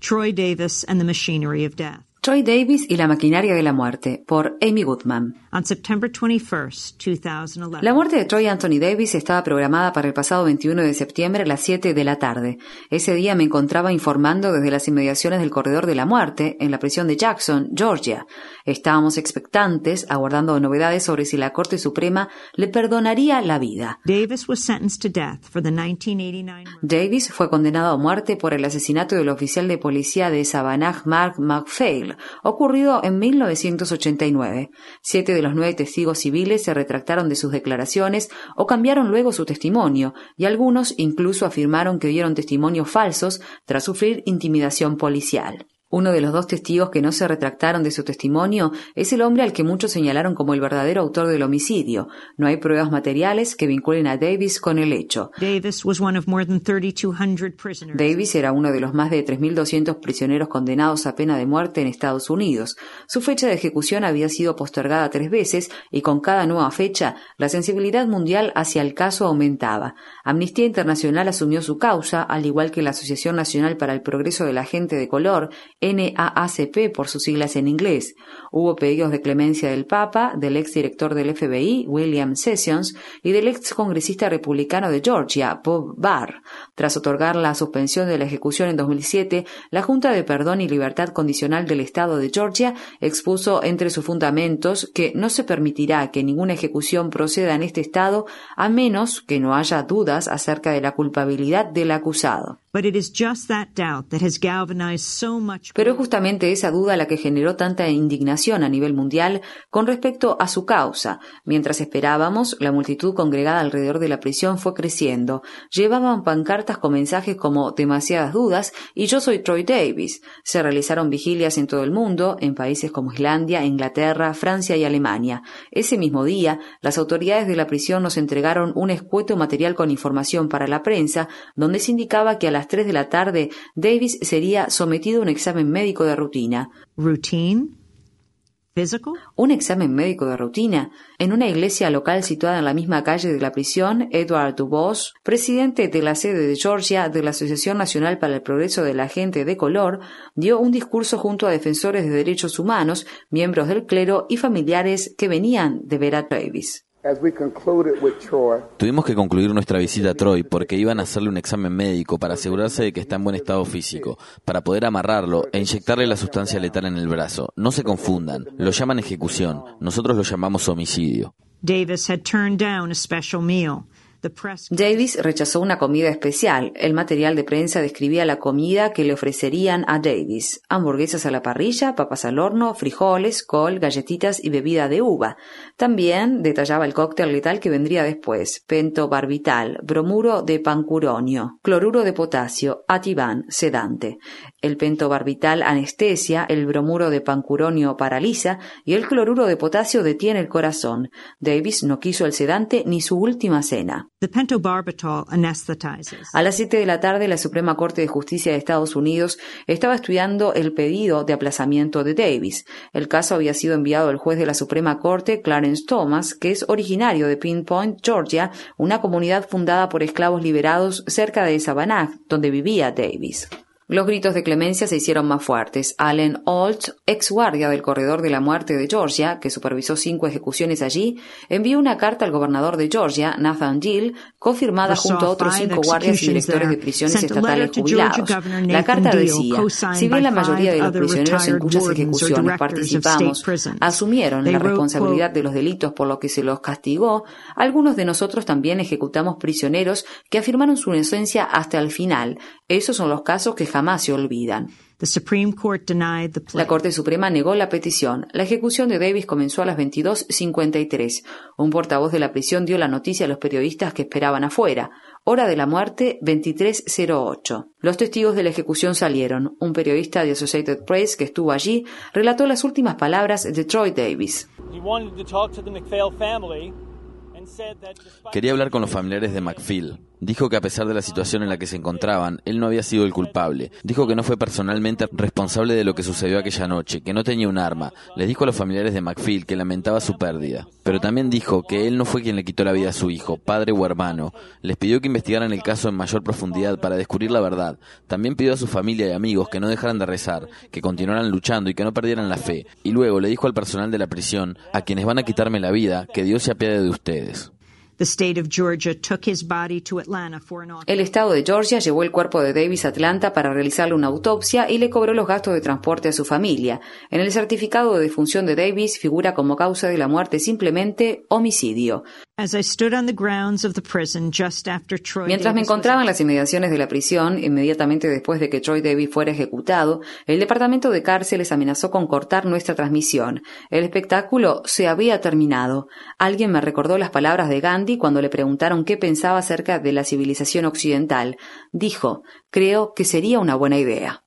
Troy Davis and the Machinery of Death. Troy Davis y la maquinaria de la muerte, por Amy Goodman. On September 21, 2011, La muerte de Troy Anthony Davis estaba programada para el pasado 21 de septiembre a las 7 de la tarde. Ese día me encontraba informando desde las inmediaciones del corredor de la muerte en la prisión de Jackson, Georgia. Estábamos expectantes, aguardando novedades sobre si la Corte Suprema le perdonaría la vida. Davis was sentenced to death for the 1989 murder Davis fue condenado a muerte por el asesinato del oficial de policía de Savannah Mark McPhail, ocurrido en 1989. Siete de los nueve testigos civiles se retractaron de sus declaraciones o cambiaron luego su testimonio, y algunos incluso afirmaron que dieron testimonios falsos tras sufrir intimidación policial. Uno de los dos testigos que no se retractaron de su testimonio es el hombre al que muchos señalaron como el verdadero autor del homicidio. No hay pruebas materiales que vinculen a Davis con el hecho. Davis was one of more than 3,200 prisoners. Davis era uno de los más de 3.200 prisioneros condenados a pena de muerte en Estados Unidos. Su fecha de ejecución había sido postergada tres veces y con cada nueva fecha la sensibilidad mundial hacia el caso aumentaba. Amnistía Internacional asumió su causa, al igual que la Asociación Nacional para el Progreso de la Gente de Color, NAACP por sus siglas en inglés. Hubo pedidos de clemencia del Papa, del ex director del FBI, William Sessions, y del ex congresista republicano de Georgia, Bob Barr. Tras otorgar la suspensión de la ejecución en 2007, la Junta de Perdón y Libertad Condicional del Estado de Georgia expuso entre sus fundamentos que no se permitirá que ninguna ejecución proceda en este estado a menos que no haya dudas acerca de la culpabilidad del acusado. But it is just that doubt that has galvanized so much Pero es justamente esa duda la que generó tanta indignación a nivel mundial con respecto a su causa. Mientras esperábamos, la multitud congregada alrededor de la prisión fue creciendo. Llevaban pancartas con mensajes como demasiadas dudas y yo soy Troy Davis. Se realizaron vigilias en todo el mundo, en países como Islandia, Inglaterra, Francia y Alemania. Ese mismo día, las autoridades de la prisión nos entregaron un escueto material con información para la prensa, donde se indicaba que a las 3 de la tarde Davis sería sometido a un examen médico de rutina. routine, physical. Un examen médico de rutina. En una iglesia local situada en la misma calle de la prisión, Edward Dubos, presidente de la sede de Georgia de la Asociación Nacional para el Progreso de la Gente de Color, dio un discurso junto a defensores de derechos humanos, miembros del clero y familiares que venían de ver a Davis. As we concluded with Troy, Tuvimos que concluir nuestra visita a Troy porque iban a hacerle un examen médico para asegurarse de que está en buen estado físico, para poder amarrarlo e inyectarle la sustancia letal en el brazo. No se confundan, lo llaman ejecución, nosotros lo llamamos homicidio. Davis had turned down a special meal. Davis rechazó una comida especial. El material de prensa describía la comida que le ofrecerían a Davis. Hamburguesas a la parrilla, papas al horno, frijoles, col, galletitas y bebida de uva. También detallaba el cóctel letal que vendría después. Pentobarbital, bromuro de pancuronio, cloruro de potasio, ativan, sedante. El pentobarbital anestesia, el bromuro de pancuronio paraliza y el cloruro de potasio detiene el corazón. Davis no quiso el sedante ni su última cena. A las 7 de la tarde, la Suprema Corte de Justicia de Estados Unidos estaba estudiando el pedido de aplazamiento de Davis. El caso había sido enviado al juez de la Suprema Corte, Clarence Thomas, que es originario de Pinpoint, Georgia, una comunidad fundada por esclavos liberados cerca de Savannah, donde vivía Davis. Los gritos de clemencia se hicieron más fuertes. Allen Holt, ex guardia del corredor de la muerte de Georgia, que supervisó cinco ejecuciones allí, envió una carta al gobernador de Georgia, Nathan Gill, confirmada junto a otros cinco guardias y directores de prisiones estatales jubilados. La carta decía, si bien la mayoría de los prisioneros en cuyas ejecuciones participamos asumieron la responsabilidad de los delitos por los que se los castigó, algunos de nosotros también ejecutamos prisioneros que afirmaron su inocencia hasta el final. Esos son los casos que jamás se olvidan. La Corte Suprema negó la petición. La ejecución de Davis comenzó a las 22.53. Un portavoz de la prisión dio la noticia a los periodistas que esperaban afuera. Hora de la muerte 23.08. Los testigos de la ejecución salieron. Un periodista de Associated Press que estuvo allí relató las últimas palabras de Troy Davis. Quería hablar con los familiares de McPhail. Dijo que a pesar de la situación en la que se encontraban, él no había sido el culpable. Dijo que no fue personalmente responsable de lo que sucedió aquella noche, que no tenía un arma. Les dijo a los familiares de McPhil que lamentaba su pérdida. Pero también dijo que él no fue quien le quitó la vida a su hijo, padre o hermano. Les pidió que investigaran el caso en mayor profundidad para descubrir la verdad. También pidió a su familia y amigos que no dejaran de rezar, que continuaran luchando y que no perdieran la fe. Y luego le dijo al personal de la prisión, a quienes van a quitarme la vida, que Dios se apiade de ustedes. El estado de Georgia llevó el cuerpo de Davis a Atlanta para realizarle una autopsia y le cobró los gastos de transporte a su familia. En el certificado de defunción de Davis figura como causa de la muerte simplemente homicidio. Mientras me encontraba en las inmediaciones de la prisión, inmediatamente después de que Troy Davis fuera ejecutado, el departamento de cárceles amenazó con cortar nuestra transmisión. El espectáculo se había terminado. Alguien me recordó las palabras de Gandhi cuando le preguntaron qué pensaba acerca de la civilización occidental. Dijo, creo que sería una buena idea.